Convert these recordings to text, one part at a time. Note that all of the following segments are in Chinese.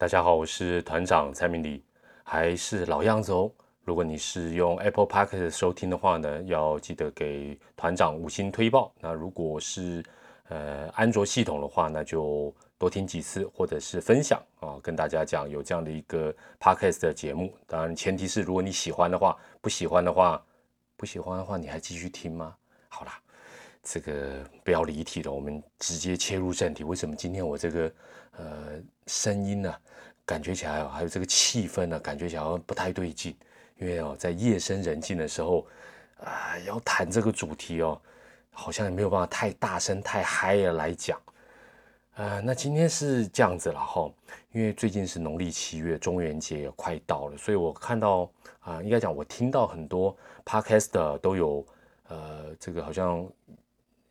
大家好，我是团长蔡明礼，还是老样子哦。如果你是用 Apple Podcast 收听的话呢，要记得给团长五星推报。那如果是呃安卓系统的话，那就多听几次，或者是分享啊，跟大家讲有这样的一个 Podcast 的节目。当然前提是如果你喜欢的话，不喜欢的话，不喜欢的话你还继续听吗？好啦，这个不要离题了，我们直接切入正题。为什么今天我这个呃声音呢，感觉起来还有这个气氛呢，感觉起来不太对劲？因为哦，在夜深人静的时候，啊，要谈这个主题哦，好像也没有办法太大声、太嗨了来讲。呃，那今天是这样子了哈，因为最近是农历七月，中元节也快到了，所以我看到啊，应该讲我听到很多 podcast 都有呃，这个好像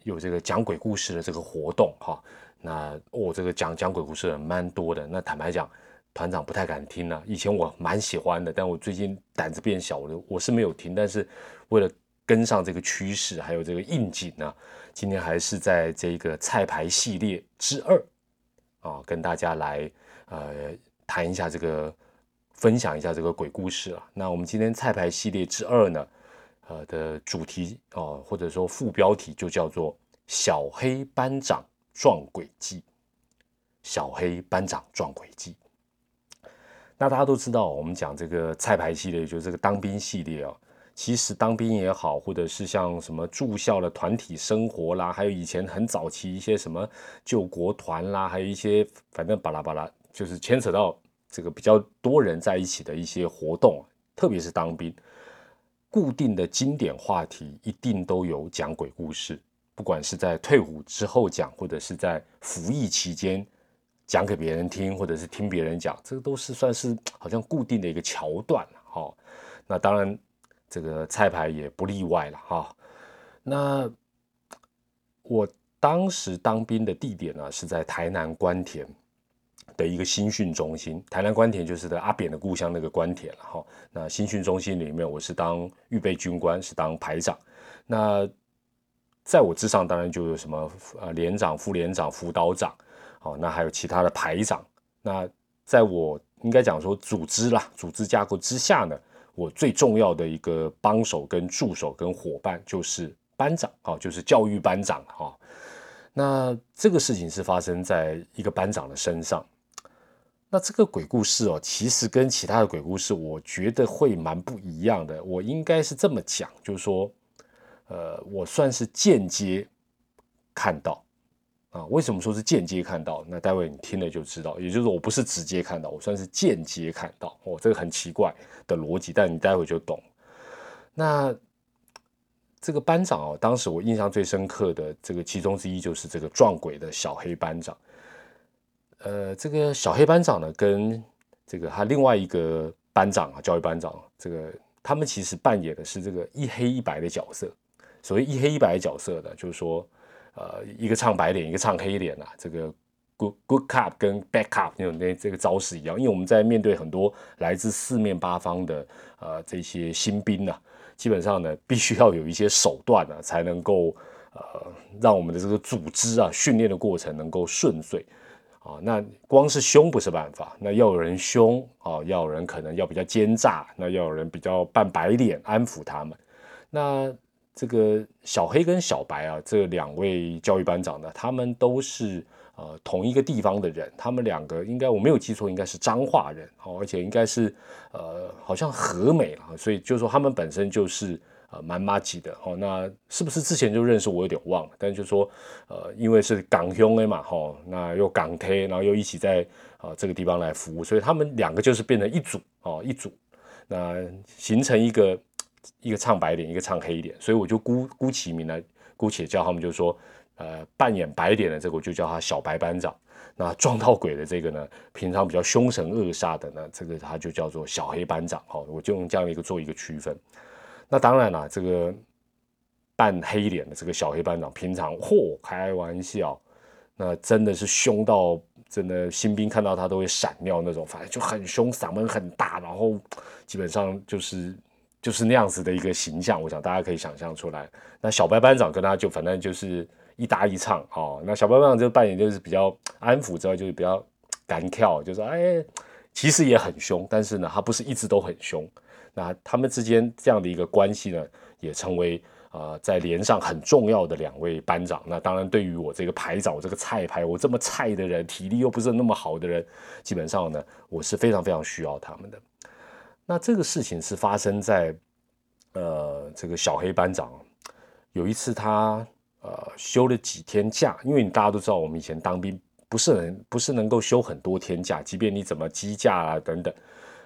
有这个讲鬼故事的这个活动哈。那我这个讲讲鬼故事的蛮多的，那坦白讲。团长不太敢听了，以前我蛮喜欢的，但我最近胆子变小了，我是没有听。但是为了跟上这个趋势，还有这个应景呢，今天还是在这个菜牌系列之二啊，跟大家来呃谈一下这个，分享一下这个鬼故事啊。那我们今天菜牌系列之二呢，呃的主题哦，或者说副标题就叫做“小黑班长撞鬼记”，小黑班长撞鬼记。那大家都知道，我们讲这个菜牌系列，就是这个当兵系列啊。其实当兵也好，或者是像什么住校的团体生活啦，还有以前很早期一些什么救国团啦，还有一些反正巴拉巴拉，就是牵扯到这个比较多人在一起的一些活动，特别是当兵，固定的经典话题一定都有讲鬼故事，不管是在退伍之后讲，或者是在服役期间。讲给别人听，或者是听别人讲，这个都是算是好像固定的一个桥段了哈。那当然，这个菜牌也不例外了哈。那我当时当兵的地点呢，是在台南关田的一个新训中心。台南关田就是在阿扁的故乡那个关田了哈。那新训中心里面，我是当预备军官，是当排长。那在我之上，当然就有什么呃连长、副连长、辅导长。好，那还有其他的排长。那在我应该讲说组织啦，组织架构之下呢，我最重要的一个帮手跟助手跟伙伴就是班长，哦，就是教育班长，哈。那这个事情是发生在一个班长的身上。那这个鬼故事哦，其实跟其他的鬼故事，我觉得会蛮不一样的。我应该是这么讲，就是说，呃，我算是间接看到。啊，为什么说是间接看到？那待会你听了就知道，也就是我不是直接看到，我算是间接看到。哦，这个很奇怪的逻辑，但你待会就懂。那这个班长哦，当时我印象最深刻的这个其中之一就是这个撞鬼的小黑班长。呃，这个小黑班长呢，跟这个他另外一个班长啊，教育班长，这个他们其实扮演的是这个一黑一白的角色。所谓一黑一白角色呢，就是说。呃，一个唱白脸，一个唱黑脸啊，这个 good good cop 跟 bad cop 那种那这个招式一样，因为我们在面对很多来自四面八方的呃这些新兵呢，基本上呢必须要有一些手段呢，才能够呃让我们的这个组织啊训练的过程能够顺遂啊。那光是凶不是办法，那要有人凶啊，要有人可能要比较奸诈，那要有人比较扮白脸安抚他们，那。这个小黑跟小白啊，这两位教育班长呢，他们都是呃同一个地方的人，他们两个应该我没有记错，应该是彰化人哦，而且应该是呃好像和美了，所以就是说他们本身就是呃蛮妈吉的哦。那是不是之前就认识我有点忘了，但就说呃因为是港兄 A 嘛哈，那又港 K，然后又一起在啊这个地方来服务，所以他们两个就是变成一组哦一组，那形成一个。一个唱白脸，一个唱黑脸，所以我就姑姑其名来，姑且叫他们，就说，呃，扮演白脸的这个，我就叫他小白班长。那撞到鬼的这个呢，平常比较凶神恶煞的呢，这个他就叫做小黑班长。好，我就用这样的一个做一个区分。那当然了，这个扮黑脸的这个小黑班长，平常嚯开玩笑，那真的是凶到真的新兵看到他都会闪尿那种，反正就很凶，嗓门很大，然后基本上就是。就是那样子的一个形象，我想大家可以想象出来。那小白班长跟他就反正就是一搭一唱哦。那小白班长就扮演就是比较安抚之外，就是比较干跳，就说哎，其实也很凶，但是呢，他不是一直都很凶。那他们之间这样的一个关系呢，也成为啊在连上很重要的两位班长。那当然，对于我这个排长，我这个菜排，我这么菜的人，体力又不是那么好的人，基本上呢，我是非常非常需要他们的。那这个事情是发生在呃这个小黑班长有一次他。呃，休了几天假，因为你大家都知道，我们以前当兵不是很不是能够休很多天假，即便你怎么积假啊等等，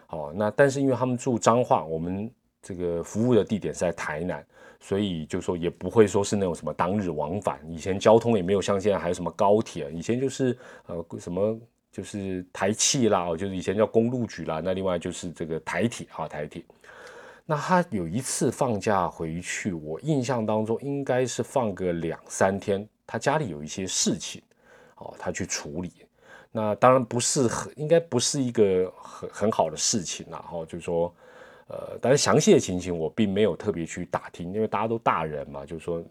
哦，那但是因为他们住彰化，我们这个服务的地点是在台南，所以就说也不会说是那种什么当日往返，以前交通也没有像现在还有什么高铁，以前就是呃什么就是台汽啦，就是以前叫公路局啦，那另外就是这个台铁啊台铁。那他有一次放假回去，我印象当中应该是放个两三天，他家里有一些事情，哦，他去处理。那当然不是很，应该不是一个很很好的事情啦。哈，就是说，呃，但是详细的情形我并没有特别去打听，因为大家都大人嘛，就是说，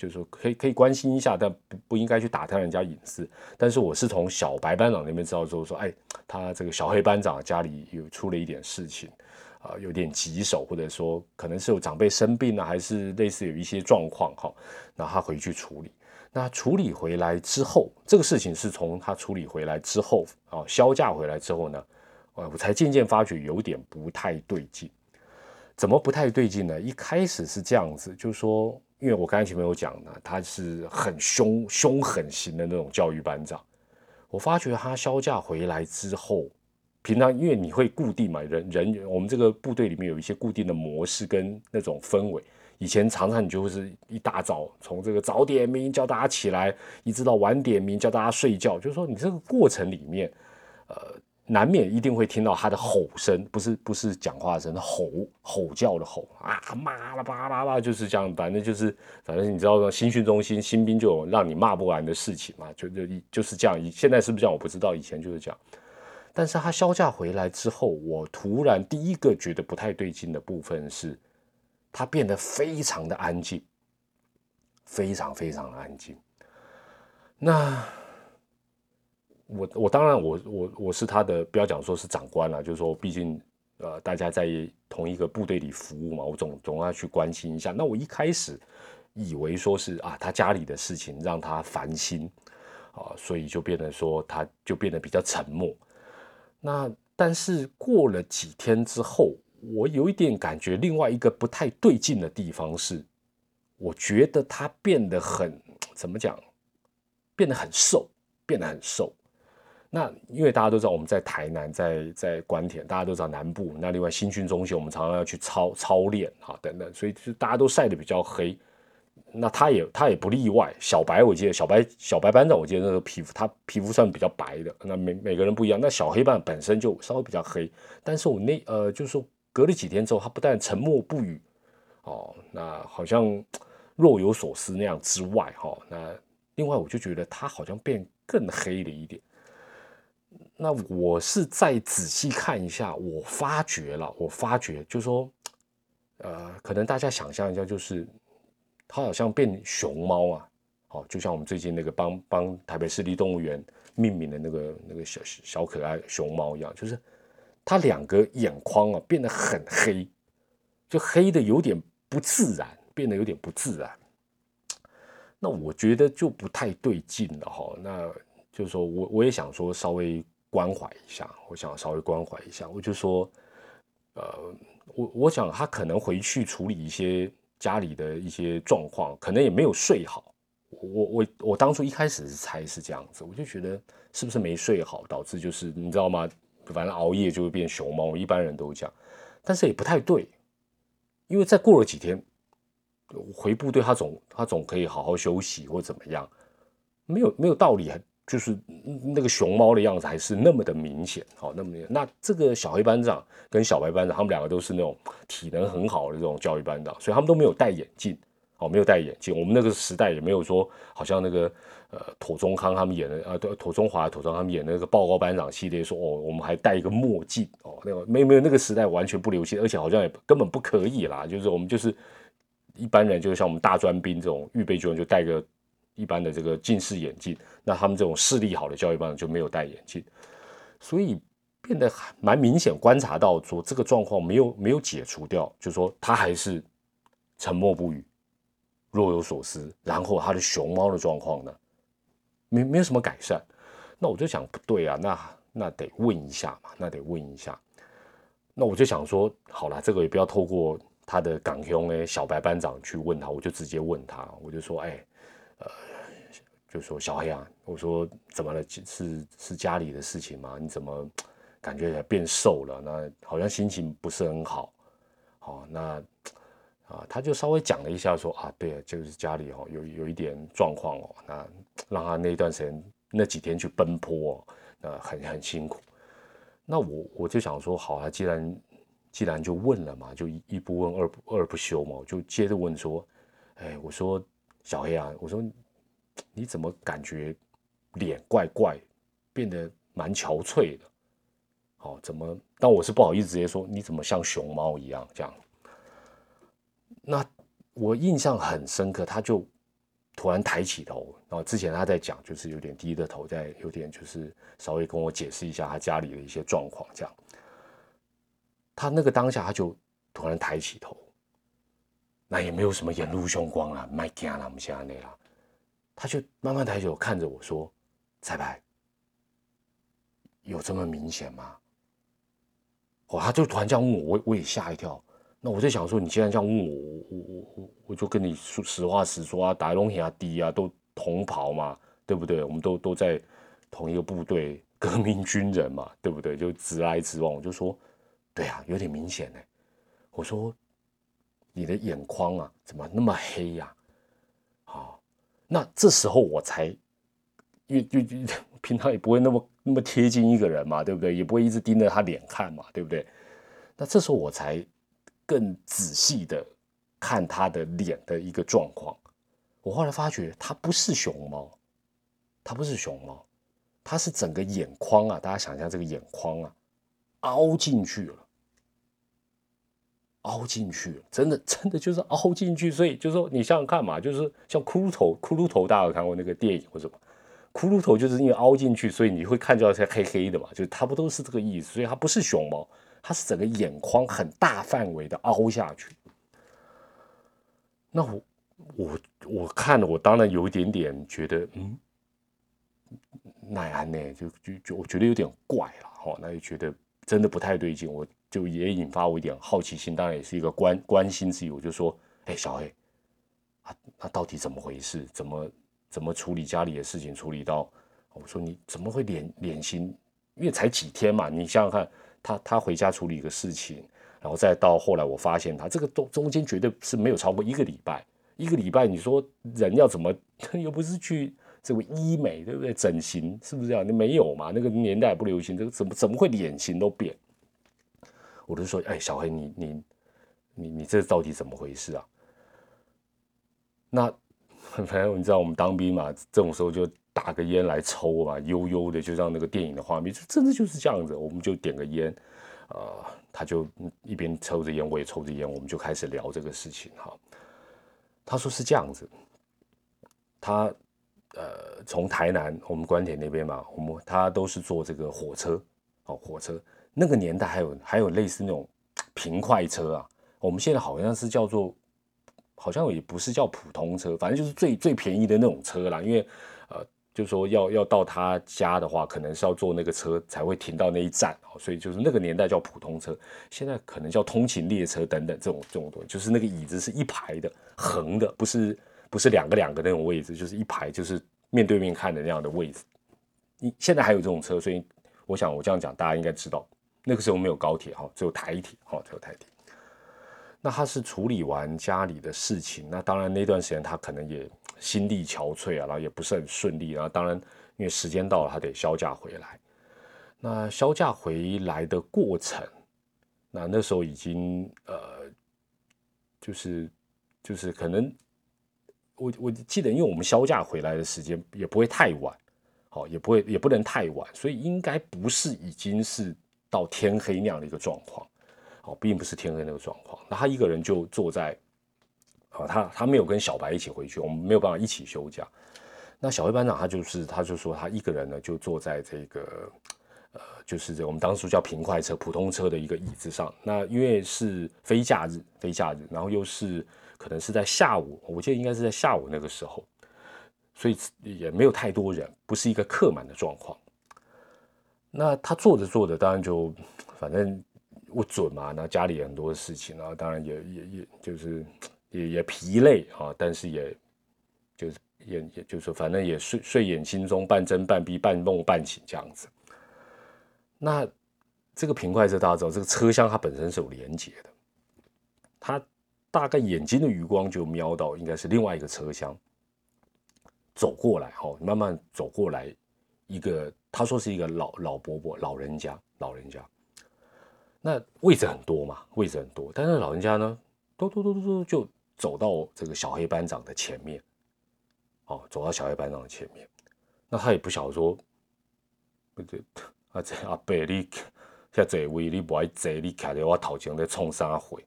就是说可以可以关心一下，但不不应该去打探人家隐私。但是我是从小白班长那边知道之后说，哎，他这个小黑班长家里有出了一点事情。啊，有点棘手，或者说可能是有长辈生病了，还是类似有一些状况哈，那他回去处理。那处理回来之后，这个事情是从他处理回来之后啊，销假回来之后呢，呃，我才渐渐发觉有点不太对劲。怎么不太对劲呢？一开始是这样子，就是说，因为我刚才前面有讲呢，他是很凶凶狠型的那种教育班长，我发觉他休假回来之后。平常因为你会固定嘛，人人我们这个部队里面有一些固定的模式跟那种氛围。以前常常你就是一大早从这个早点名叫大家起来，一直到晚点名叫大家睡觉，就是说你这个过程里面，呃，难免一定会听到他的吼声，不是不是讲话声，吼吼叫的吼啊，骂了叭叭叭，就是这样，反正就是反正你知道新训中心新兵就有让你骂不完的事情嘛，就就就是这样。现在是不是这样？我不知道，以前就是这样。但是他销假回来之后，我突然第一个觉得不太对劲的部分是，他变得非常的安静，非常非常的安静。那我我当然我我我是他的，不要讲说是长官了，就是说毕竟呃大家在同一个部队里服务嘛，我总总要去关心一下。那我一开始以为说是啊他家里的事情让他烦心啊，所以就变得说他就变得比较沉默。那但是过了几天之后，我有一点感觉，另外一个不太对劲的地方是，我觉得他变得很怎么讲，变得很瘦，变得很瘦。那因为大家都知道我们在台南，在在关田，大家都知道南部。那另外新训中心，我们常常要去操操练啊等等，所以就大家都晒得比较黑。那他也他也不例外，小白我记得小白小白班长我记得那个皮肤他皮肤算比较白的，那每每个人不一样。那小黑班本身就稍微比较黑，但是我那呃就是说隔了几天之后，他不但沉默不语，哦，那好像若有所思那样之外，哈，那另外我就觉得他好像变更黑了一点。那我是再仔细看一下，我发觉了，我发觉就是说，呃，可能大家想象一下就是。它好像变熊猫啊，好，就像我们最近那个帮帮台北市立动物园命名的那个那个小小可爱熊猫一样，就是它两个眼眶啊变得很黑，就黑的有点不自然，变得有点不自然。那我觉得就不太对劲了哈。那就是说我我也想说稍微关怀一下，我想稍微关怀一下，我就说，呃，我我想他可能回去处理一些。家里的一些状况，可能也没有睡好。我我我当初一开始是猜是这样子，我就觉得是不是没睡好，导致就是你知道吗？反正熬夜就会变熊猫，一般人都这样。但是也不太对，因为再过了几天回部队，他总他总可以好好休息或怎么样，没有没有道理。就是那个熊猫的样子还是那么的明显，好，那么那这个小黑班长跟小白班长，他们两个都是那种体能很好的这种教育班长，所以他们都没有戴眼镜，哦，没有戴眼镜。我们那个时代也没有说，好像那个呃妥中康他们演的啊，对，妥中华、妥中他们演的那个报告班长系列，说哦，我们还戴一个墨镜，哦，那个没有没有那个时代完全不流行，而且好像也根本不可以啦，就是我们就是一般人，就像我们大专兵这种预备军人就戴个。一般的这个近视眼镜，那他们这种视力好的教育班就没有戴眼镜。所以变得蛮明显，观察到说这个状况没有没有解除掉，就说他还是沉默不语，若有所思。然后他的熊猫的状况呢，没没有什么改善。那我就想不对啊，那那得问一下嘛，那得问一下。那我就想说，好了，这个也不要透过他的港兄哎小白班长去问他，我就直接问他，我就说，哎，就说小黑啊，我说怎么了？是是家里的事情吗？你怎么感觉变瘦了？那好像心情不是很好。好，那啊，他就稍微讲了一下，说啊，对，就是家里哦有有一点状况哦，那让他那段时间那几天去奔波，那很很辛苦。那我我就想说，好啊，既然既然就问了嘛，就一不问二不二不休嘛，我就接着问说，哎，我说小黑啊，我说你怎么感觉脸怪怪，变得蛮憔悴的？好，怎么？但我是不好意思直接说，你怎么像熊猫一样这样？那我印象很深刻，他就。突然抬起头，然后之前他在讲，就是有点低着头，在有点就是稍微跟我解释一下他家里的一些状况，这样。他那个当下他就突然抬起头，那也没有什么眼露凶光啊，麦惊了，我们现在那啦，他就慢慢抬手看着我说：“彩排有这么明显吗？”哦，他就突然这样问我，我我也吓一跳。那我在想说，你既然这样问我，我我我我就跟你说实话实说啊，打龙亚低啊，都同袍嘛，对不对？我们都都在同一个部队，革命军人嘛，对不对？就直来直往，我就说，对啊，有点明显呢。我说，你的眼眶啊，怎么那么黑呀？那这时候我才，因为就平常也不会那么那么贴近一个人嘛，对不对？也不会一直盯着他脸看嘛，对不对？那这时候我才。更仔细的看他的脸的一个状况，我后来发觉他不是熊猫，他不是熊猫，他是整个眼眶啊，大家想象这个眼眶啊，凹进去了，凹进去，真的真的就是凹进去，所以就是说你想想看嘛，就是像骷髅头，骷髅头大家有看过那个电影或什么，骷髅头就是因为凹进去，所以你会看到它黑黑的嘛，就它不都是这个意思，所以它不是熊猫。它是整个眼眶很大范围的凹下去，那我我我看了，我当然有一点点觉得，嗯，奈安呢，就就就我觉得有点怪了哈，那就觉得真的不太对劲，我就也引发我一点好奇心，当然也是一个关关心之意，我就说，哎，小黑，啊，那到底怎么回事？怎么怎么处理家里的事情？处理到我说你怎么会脸脸型？因为才几天嘛，你想想看。他他回家处理一个事情，然后再到后来，我发现他这个中中间绝对是没有超过一个礼拜。一个礼拜，你说人要怎么 又不是去这个医美，对不对？整形是不是这样？你没有嘛？那个年代不流行，这个怎么怎么会脸型都变？我就说，哎，小黑，你你你你这到底怎么回事啊？那 反正你知道我们当兵嘛，这种时候就。打个烟来抽嘛，悠悠的，就像那个电影的画面，就真的就是这样子。我们就点个烟，呃，他就一边抽着烟，我也抽着烟，我们就开始聊这个事情哈。他说是这样子，他呃从台南我们关田那边嘛，我们他都是坐这个火车哦，火车那个年代还有还有类似那种 平快车啊，我们现在好像是叫做，好像也不是叫普通车，反正就是最最便宜的那种车啦，因为呃。就说要要到他家的话，可能是要坐那个车才会停到那一站哦，所以就是那个年代叫普通车，现在可能叫通勤列车等等这种这种东西，就是那个椅子是一排的横的，不是不是两个两个那种位置，就是一排就是面对面看的那样的位置。你现在还有这种车，所以我想我这样讲大家应该知道，那个时候没有高铁哈，只有台铁哈，只有台铁。那他是处理完家里的事情，那当然那段时间他可能也。心力憔悴啊，然后也不是很顺利，啊当然因为时间到了，他得休假回来。那休假回来的过程，那那时候已经呃，就是就是可能我我记得，因为我们休假回来的时间也不会太晚，好也不会也不能太晚，所以应该不是已经是到天黑那样的一个状况，好，并不是天黑那个状况。那他一个人就坐在。啊，他他没有跟小白一起回去，我们没有办法一起休假。那小黑班长他就是，他就说他一个人呢，就坐在这个呃，就是我们当初叫平快车、普通车的一个椅子上。那因为是非假日，非假日，然后又是可能是在下午，我记得应该是在下午那个时候，所以也没有太多人，不是一个客满的状况。那他做着做着，当然就反正不准嘛。那家里很多事情，然后当然也也也就是也也疲累啊，但是也就是也也就是反正也睡睡眼惺忪，半睁半闭，半梦半醒这样子。那这个平快车大家知道，这个车厢它本身是有连接的，他大概眼睛的余光就瞄到应该是另外一个车厢走过来，哈，慢慢走过来一个。他说是一个老老伯伯，老人家，老人家。那位置很多嘛，位置很多。但是老人家呢，嘟嘟嘟嘟嘟就走到这个小黑班长的前面，哦，走到小黑班长的前面。那他也不晓得说，不对，啊这阿伯你现在位你不爱坐，你卡在我头前在冲啥回？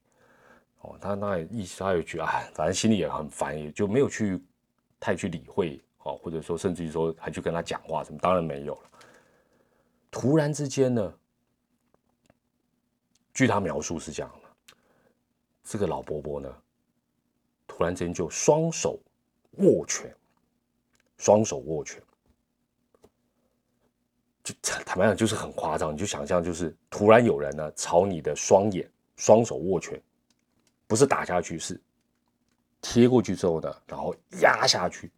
哦，他那意思他有句啊，反正心里也很烦，也就没有去太去理会，哦，或者说甚至于说还去跟他讲话什么，当然没有了。突然之间呢，据他描述是这样的：这个老伯伯呢，突然间就双手握拳，双手握拳，就坦白讲就是很夸张。你就想象，就是突然有人呢朝你的双眼双手握拳，不是打下去，是贴过去之后呢，然后压下去。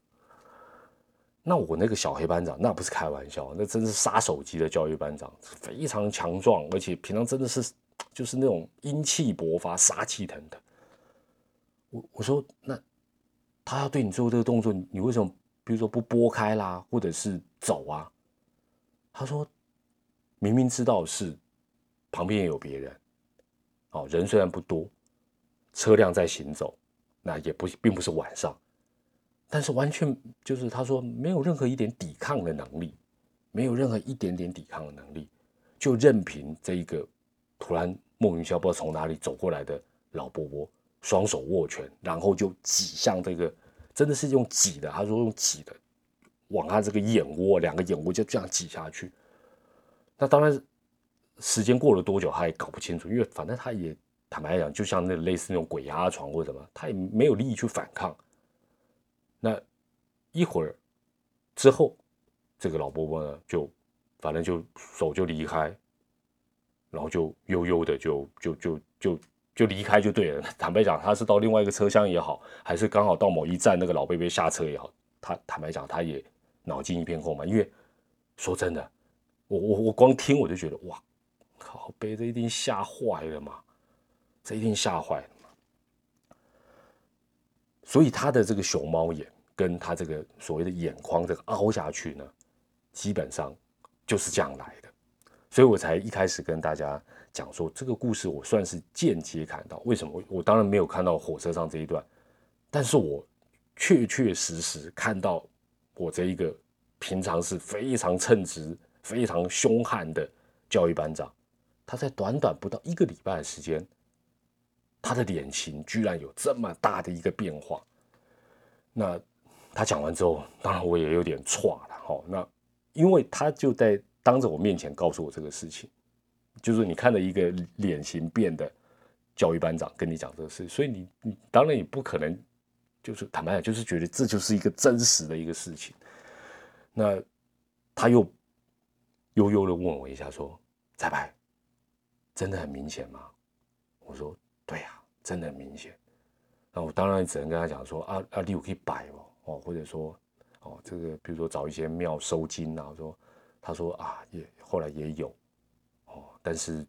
那我那个小黑班长，那不是开玩笑，那真是杀手级的教育班长，非常强壮，而且平常真的是就是那种英气勃发、杀气腾腾。我我说，那他要对你做这个动作，你为什么比如说不拨开啦，或者是走啊？他说，明明知道是旁边也有别人，哦，人虽然不多，车辆在行走，那也不并不是晚上。但是完全就是他说没有任何一点抵抗的能力，没有任何一点点抵抗的能力，就任凭这一个突然莫名其妙不知道从哪里走过来的老伯伯双手握拳，然后就挤向这个，真的是用挤的，他说用挤的往他这个眼窝，两个眼窝就这样挤下去。那当然时间过了多久他也搞不清楚，因为反正他也坦白讲，就像那类似那种鬼压床或者什么，他也没有力去反抗。那一会儿之后，这个老伯伯呢，就反正就手就离开，然后就悠悠的就就就就就离开就对了。坦白讲，他是到另外一个车厢也好，还是刚好到某一站那个老贝贝下车也好，他坦白讲他也脑筋一片空白。因为说真的，我我我光听我就觉得哇靠，贝这一定吓坏了嘛，这一定吓坏了嘛。所以他的这个熊猫眼。跟他这个所谓的眼眶这个凹下去呢，基本上就是这样来的，所以我才一开始跟大家讲说这个故事，我算是间接看到。为什么？我当然没有看到火车上这一段，但是我确确实实看到我这一个平常是非常称职、非常凶悍的教育班长，他在短短不到一个礼拜的时间，他的脸型居然有这么大的一个变化，那。他讲完之后，当然我也有点错了哈。那因为他就在当着我面前告诉我这个事情，就是你看了一个脸型变的教育班长跟你讲这个事，所以你你当然也不可能就是坦白讲，就是觉得这就是一个真实的一个事情。那他又悠悠的问我一下，说：“彩排真的很明显吗？”我说：“对呀，真的很明显。”那我当然只能跟他讲说：“啊啊，你有可以摆哦。”哦，或者说，哦，这个比如说找一些庙收金啊，说他说啊，也后来也有，哦，但是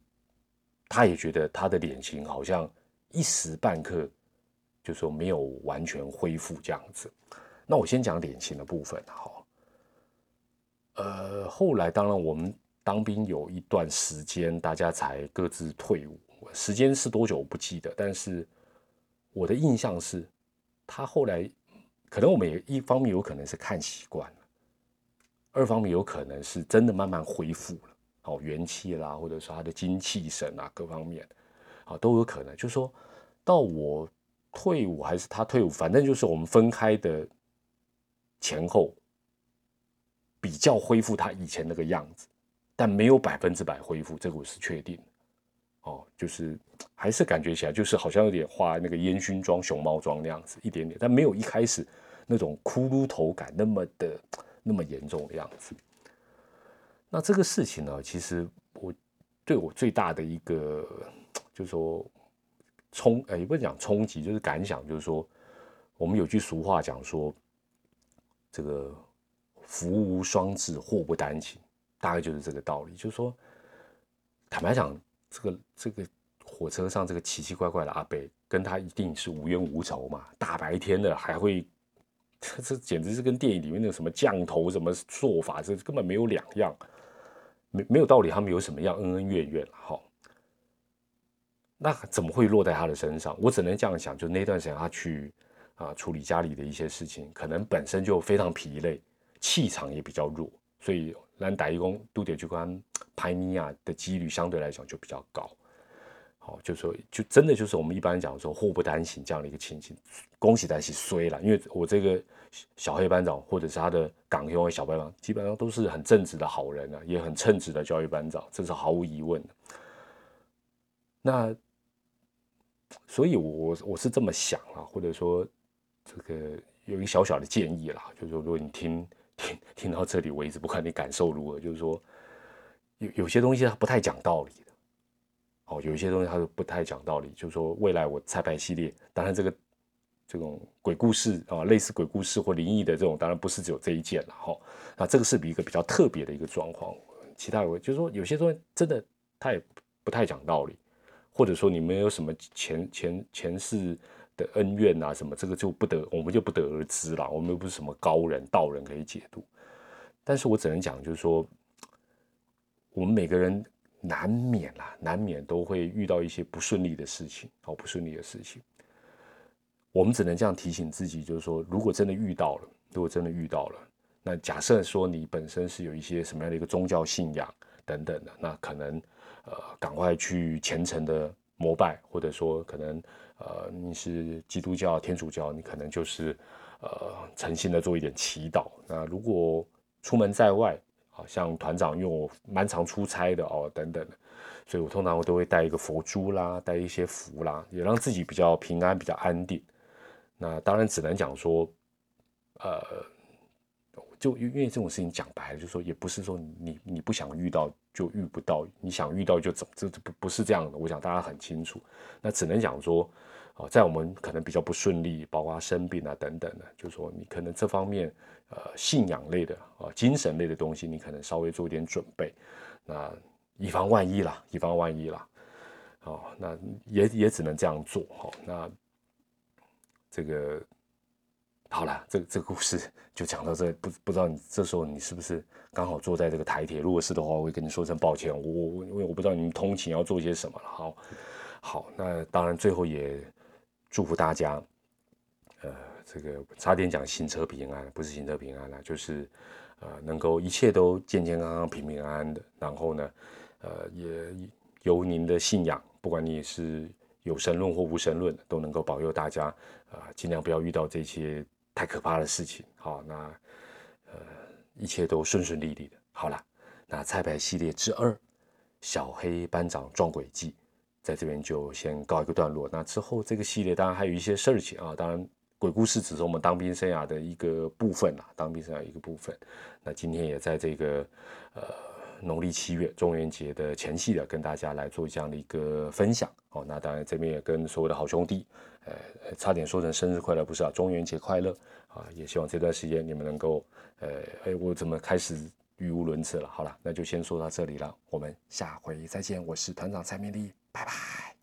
他也觉得他的脸型好像一时半刻就说没有完全恢复这样子。那我先讲脸型的部分哈。呃，后来当然我们当兵有一段时间，大家才各自退伍，时间是多久我不记得，但是我的印象是他后来。可能我们也一方面有可能是看习惯了，二方面有可能是真的慢慢恢复了，哦，元气啦，或者说他的精气神啊，各方面，啊，都有可能。就是说到我退伍还是他退伍，反正就是我们分开的前后，比较恢复他以前那个样子，但没有百分之百恢复，这个我是确定。哦，就是还是感觉起来就是好像有点画那个烟熏妆、熊猫妆那样子一点点，但没有一开始那种骷髅头感那么的那么严重的样子。那这个事情呢，其实我对我最大的一个就是说冲，呃，也不是讲冲击，就是感想，就是说我们有句俗话讲说，这个福无双至，祸不单行，大概就是这个道理。就是说，坦白讲。这个这个火车上这个奇奇怪怪的阿北，跟他一定是无冤无仇嘛？大白天的还会，这这简直是跟电影里面那个什么降头什么做法，这根本没有两样，没没有道理，他们有什么样恩恩怨怨哈？那怎么会落在他的身上？我只能这样想，就那段时间他去啊处理家里的一些事情，可能本身就非常疲累，气场也比较弱，所以。让打一工都得去关排尼亚的几率相对来讲就比较高，好，就说就真的就是我们一般讲说祸不单行这样的一个情形，恭喜在起衰了，因为我这个小黑班长或者是他的港兄小班长，基本上都是很正直的好人啊，也很称职的教育班长，这是毫无疑问的。那所以，我我是这么想啊，或者说这个有一个小小的建议啦，就是说如果你听。听听到这里为止，不管你感受如何，就是说有有些东西它不太讲道理的，哦，有一些东西它是不太讲道理。就是说，未来我彩排系列，当然这个这种鬼故事啊，类似鬼故事或灵异的这种，当然不是只有这一件了哈。那这个是比一个比较特别的一个状况。其他我就是说，有些东西真的它也不太讲道理，或者说你们有什么前前前世。的恩怨啊，什么这个就不得，我们就不得而知了。我们又不是什么高人道人可以解读。但是我只能讲，就是说，我们每个人难免啦，难免都会遇到一些不顺利的事情，哦，不顺利的事情。我们只能这样提醒自己，就是说，如果真的遇到了，如果真的遇到了，那假设说你本身是有一些什么样的一个宗教信仰等等的，那可能呃，赶快去虔诚的膜拜，或者说可能。呃，你是基督教、天主教，你可能就是呃诚心的做一点祈祷。那如果出门在外，好，像团长，因为我蛮常出差的哦，等等，所以我通常我都会带一个佛珠啦，带一些符啦，也让自己比较平安、比较安定。那当然只能讲说，呃，就因为这种事情讲白了，就说也不是说你你不想遇到就遇不到，你想遇到就怎这这不不是这样的。我想大家很清楚，那只能讲说。哦，在我们可能比较不顺利，包括生病啊等等的，就说你可能这方面，呃，信仰类的啊，精神类的东西，你可能稍微做一点准备，那以防万一啦，以防万一啦，哦，那也也只能这样做哈。那这个好了，这这个故事就讲到这，不不知道你这时候你是不是刚好坐在这个台铁？如果是的话，我会跟你说声抱歉，我我因为我不知道你们通勤要做些什么了。好，好，那当然最后也。祝福大家，呃，这个差点讲行车平安，不是行车平安了，就是，呃，能够一切都健健康康、平平安安的。然后呢，呃，也由您的信仰，不管你是有神论或无神论，都能够保佑大家，啊，尽量不要遇到这些太可怕的事情。好，那，呃，一切都顺顺利利的。好了，那菜牌系列之二，小黑班长撞鬼记。在这边就先告一个段落。那之后这个系列当然还有一些事情啊，当然鬼故事只是我们当兵生涯的一个部分啦，当兵生涯一个部分。那今天也在这个呃农历七月中元节的前夕的，跟大家来做这样的一个分享。哦，那当然这边也跟所有的好兄弟，呃，差点说成生日快乐，不是啊，中元节快乐啊！也希望这段时间你们能够，呃，哎，我怎么开始语无伦次了？好了，那就先说到这里了，我们下回再见。我是团长蔡明丽。拜拜。